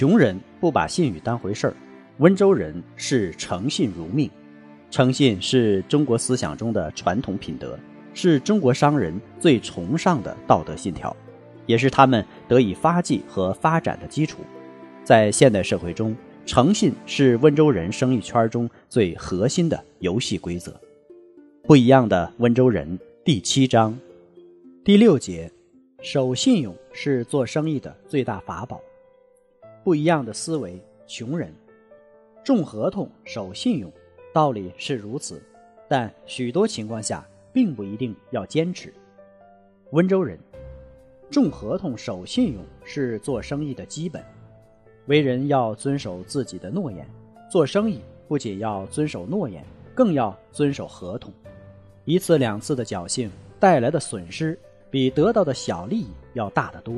穷人不把信誉当回事儿，温州人视诚信如命。诚信是中国思想中的传统品德，是中国商人最崇尚的道德信条，也是他们得以发迹和发展的基础。在现代社会中，诚信是温州人生意圈中最核心的游戏规则。不一样的温州人第七章第六节，守信用是做生意的最大法宝。不一样的思维，穷人重合同、守信用，道理是如此，但许多情况下并不一定要坚持。温州人重合同、守信用是做生意的基本，为人要遵守自己的诺言。做生意不仅要遵守诺言，更要遵守合同。一次两次的侥幸带来的损失，比得到的小利益要大得多。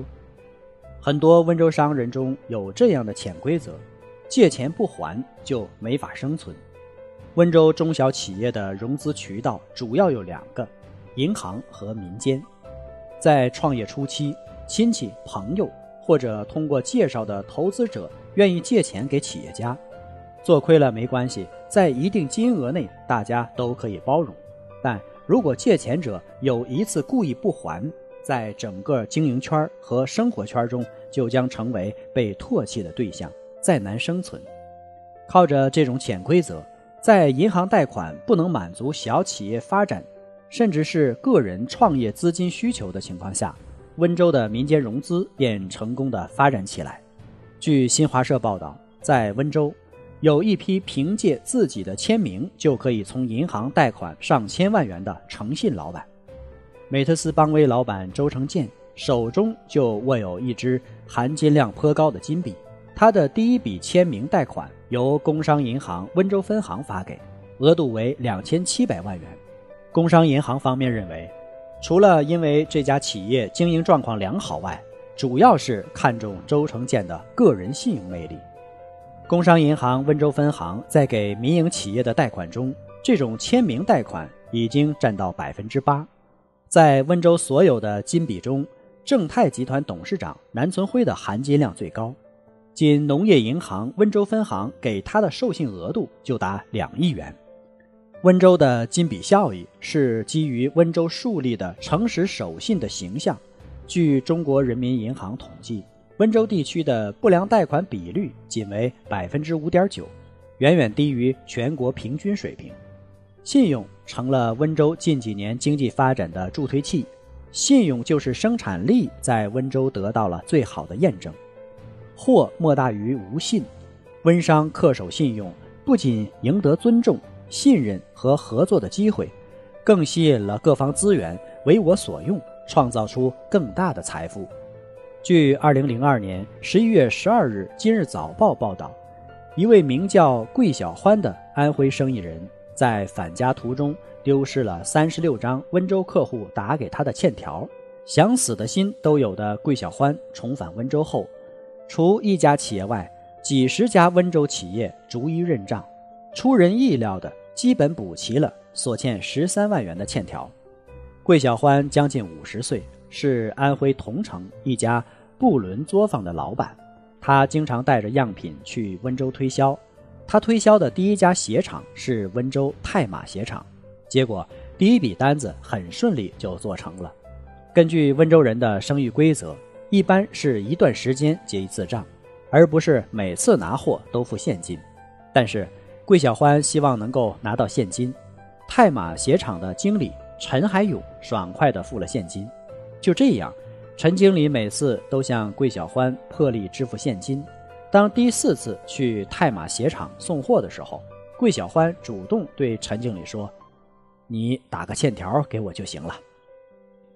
很多温州商人中有这样的潜规则：借钱不还就没法生存。温州中小企业的融资渠道主要有两个：银行和民间。在创业初期，亲戚、朋友或者通过介绍的投资者愿意借钱给企业家，做亏了没关系，在一定金额内大家都可以包容。但如果借钱者有一次故意不还，在整个经营圈和生活圈中，就将成为被唾弃的对象，再难生存。靠着这种潜规则，在银行贷款不能满足小企业发展，甚至是个人创业资金需求的情况下，温州的民间融资便成功的发展起来。据新华社报道，在温州，有一批凭借自己的签名就可以从银行贷款上千万元的诚信老板。美特斯邦威老板周成建手中就握有一支含金量颇高的金币，他的第一笔签名贷款由工商银行温州分行发给，额度为两千七百万元。工商银行方面认为，除了因为这家企业经营状况良好外，主要是看重周成建的个人信用魅力。工商银行温州分行在给民营企业的贷款中，这种签名贷款已经占到百分之八。在温州所有的金笔中，正泰集团董事长南存辉的含金量最高，仅农业银行温州分行给他的授信额度就达两亿元。温州的金笔效益是基于温州树立的诚实守信的形象。据中国人民银行统计，温州地区的不良贷款比率仅为百分之五点九，远远低于全国平均水平。信用成了温州近几年经济发展的助推器，信用就是生产力在温州得到了最好的验证。货莫大于无信，温商恪守信用，不仅赢得尊重、信任和合作的机会，更吸引了各方资源为我所用，创造出更大的财富。据二零零二年十一月十二日《今日早报》报道，一位名叫桂小欢的安徽生意人。在返家途中丢失了三十六张温州客户打给他的欠条，想死的心都有的桂小欢重返温州后，除一家企业外，几十家温州企业逐一认账，出人意料的基本补齐了所欠十三万元的欠条。桂小欢将近五十岁，是安徽桐城一家布伦作坊的老板，他经常带着样品去温州推销。他推销的第一家鞋厂是温州泰马鞋厂，结果第一笔单子很顺利就做成了。根据温州人的生意规则，一般是一段时间结一次账，而不是每次拿货都付现金。但是桂小欢希望能够拿到现金，泰马鞋厂的经理陈海勇爽快地付了现金。就这样，陈经理每次都向桂小欢破例支付现金。当第四次去泰马鞋厂送货的时候，桂小欢主动对陈经理说：“你打个欠条给我就行了。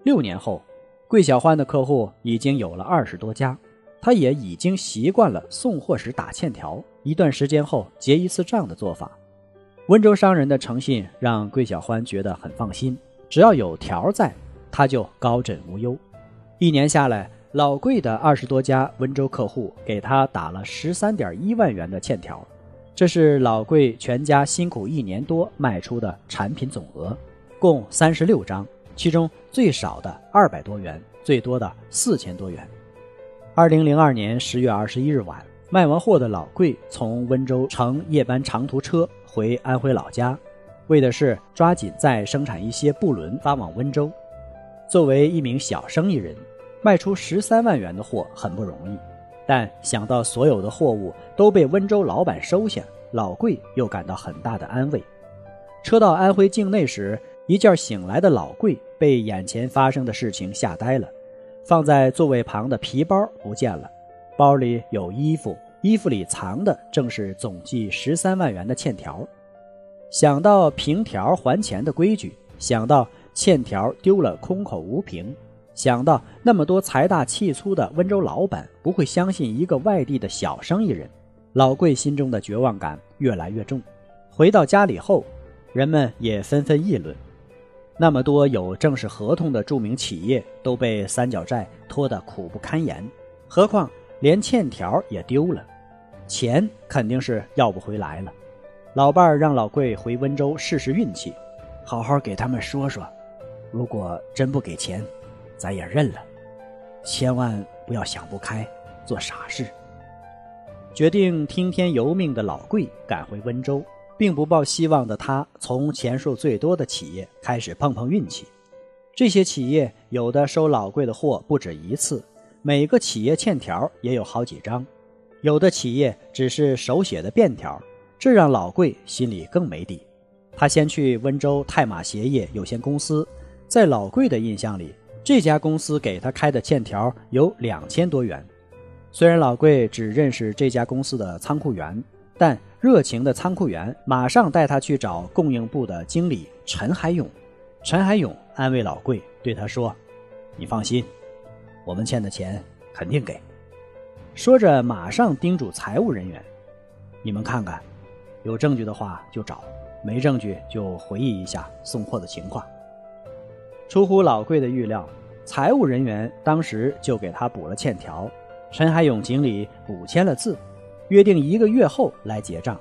六年后，桂小欢的客户已经有了二十多家，他也已经习惯了送货时打欠条，一段时间后结一次账的做法。温州商人的诚信让桂小欢觉得很放心，只要有条在，他就高枕无忧。一年下来，老桂的二十多家温州客户给他打了十三点一万元的欠条，这是老桂全家辛苦一年多卖出的产品总额，共三十六张。其中最少的二百多元，最多的四千多元。二零零二年十月二十一日晚，卖完货的老桂从温州乘夜班长途车回安徽老家，为的是抓紧再生产一些布轮发往温州。作为一名小生意人，卖出十三万元的货很不容易，但想到所有的货物都被温州老板收下，老桂又感到很大的安慰。车到安徽境内时。一觉醒来的老桂被眼前发生的事情吓呆了，放在座位旁的皮包不见了，包里有衣服，衣服里藏的正是总计十三万元的欠条。想到凭条还钱的规矩，想到欠条丢了空口无凭，想到那么多财大气粗的温州老板不会相信一个外地的小生意人，老桂心中的绝望感越来越重。回到家里后，人们也纷纷议论。那么多有正式合同的著名企业都被三角债拖得苦不堪言，何况连欠条也丢了，钱肯定是要不回来了。老伴儿让老贵回温州试试运气，好好给他们说说，如果真不给钱，咱也认了，千万不要想不开做傻事。决定听天由命的老贵赶回温州。并不抱希望的他，从钱数最多的企业开始碰碰运气。这些企业有的收老贵的货不止一次，每个企业欠条也有好几张；有的企业只是手写的便条，这让老贵心里更没底。他先去温州泰马鞋业有限公司，在老贵的印象里，这家公司给他开的欠条有两千多元。虽然老贵只认识这家公司的仓库员。但热情的仓库员马上带他去找供应部的经理陈海勇。陈海勇安慰老贵，对他说：“你放心，我们欠的钱肯定给。”说着，马上叮嘱财务人员：“你们看看，有证据的话就找，没证据就回忆一下送货的情况。”出乎老贵的预料，财务人员当时就给他补了欠条，陈海勇经理补签了字。约定一个月后来结账，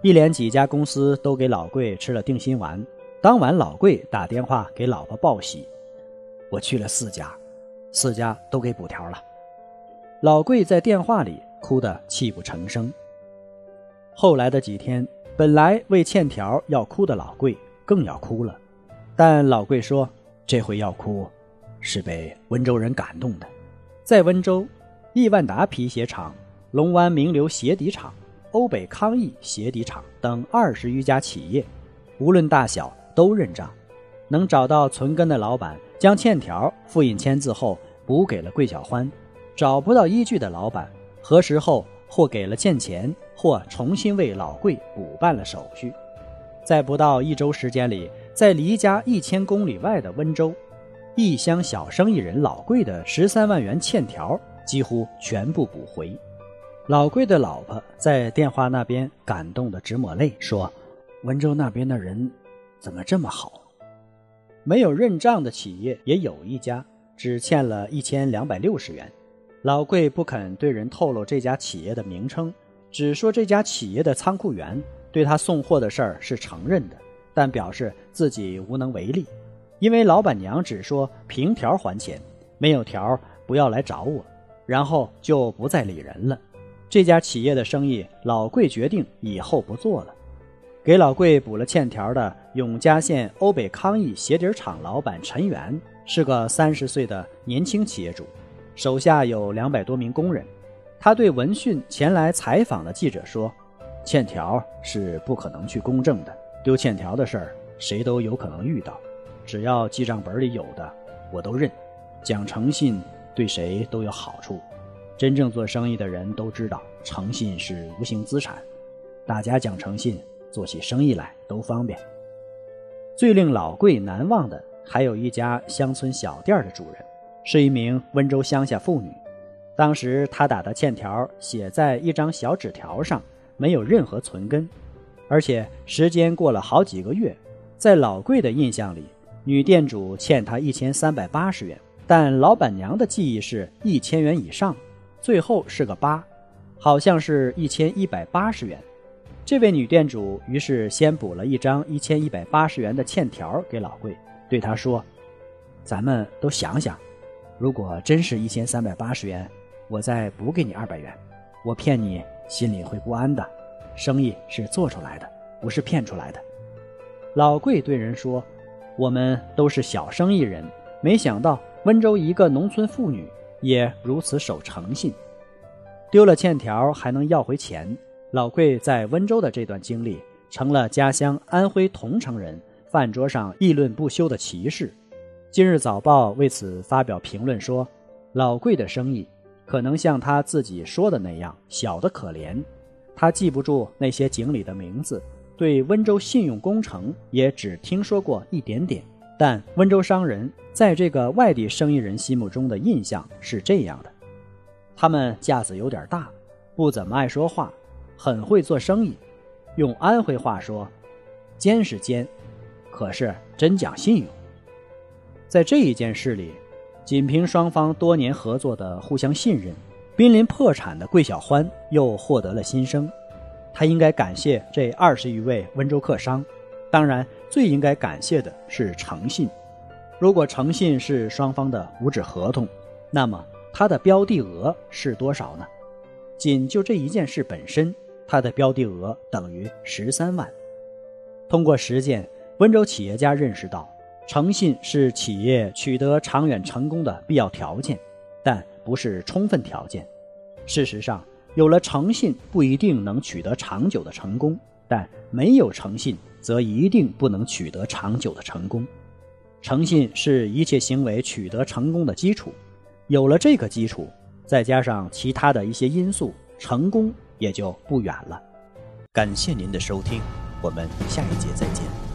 一连几家公司都给老贵吃了定心丸。当晚，老贵打电话给老婆报喜：“我去了四家，四家都给补条了。”老贵在电话里哭得泣不成声。后来的几天，本来为欠条要哭的老贵更要哭了，但老贵说：“这回要哭，是被温州人感动的。”在温州，亿万达皮鞋厂。龙湾名流鞋底厂、欧北康益鞋底厂等二十余家企业，无论大小都认账。能找到存根的老板将欠条复印签字后补给了桂小欢，找不到依据的老板核实后或给了欠钱，或重新为老桂补办了手续。在不到一周时间里，在离家一千公里外的温州，异乡小生意人老贵的十三万元欠条几乎全部补回。老贵的老婆在电话那边感动的直抹泪，说：“温州那边的人怎么这么好？没有认账的企业也有一家，只欠了一千两百六十元。老贵不肯对人透露这家企业的名称，只说这家企业的仓库员对他送货的事儿是承认的，但表示自己无能为力，因为老板娘只说凭条还钱，没有条不要来找我，然后就不再理人了。”这家企业的生意，老贵决定以后不做了。给老贵补了欠条的永嘉县欧北康益鞋底厂老板陈元是个三十岁的年轻企业主，手下有两百多名工人。他对闻讯前来采访的记者说：“欠条是不可能去公证的，丢欠条的事儿谁都有可能遇到，只要记账本里有的，我都认。讲诚信对谁都有好处。”真正做生意的人都知道，诚信是无形资产，大家讲诚信，做起生意来都方便。最令老贵难忘的，还有一家乡村小店的主人，是一名温州乡下妇女。当时她打的欠条写在一张小纸条上，没有任何存根，而且时间过了好几个月，在老贵的印象里，女店主欠他一千三百八十元，但老板娘的记忆是一千元以上，最后是个八，好像是一千一百八十元。这位女店主于是先补了一张一千一百八十元的欠条给老贵，对他说：“咱们都想想，如果真是一千三百八十元。”我再补给你二百元，我骗你心里会不安的。生意是做出来的，不是骗出来的。老贵对人说：“我们都是小生意人，没想到温州一个农村妇女也如此守诚信，丢了欠条还能要回钱。”老贵在温州的这段经历，成了家乡安徽桐城人饭桌上议论不休的奇事。今日早报为此发表评论说：“老贵的生意。”可能像他自己说的那样小的可怜，他记不住那些井里的名字，对温州信用工程也只听说过一点点。但温州商人在这个外地生意人心目中的印象是这样的：他们架子有点大，不怎么爱说话，很会做生意。用安徽话说，奸是奸，可是真讲信用。在这一件事里。仅凭双方多年合作的互相信任，濒临破产的桂小欢又获得了新生。他应该感谢这二十余位温州客商，当然最应该感谢的是诚信。如果诚信是双方的五纸合同，那么他的标的额是多少呢？仅就这一件事本身，他的标的额等于十三万。通过实践，温州企业家认识到。诚信是企业取得长远成功的必要条件，但不是充分条件。事实上，有了诚信不一定能取得长久的成功，但没有诚信则一定不能取得长久的成功。诚信是一切行为取得成功的基础，有了这个基础，再加上其他的一些因素，成功也就不远了。感谢您的收听，我们下一节再见。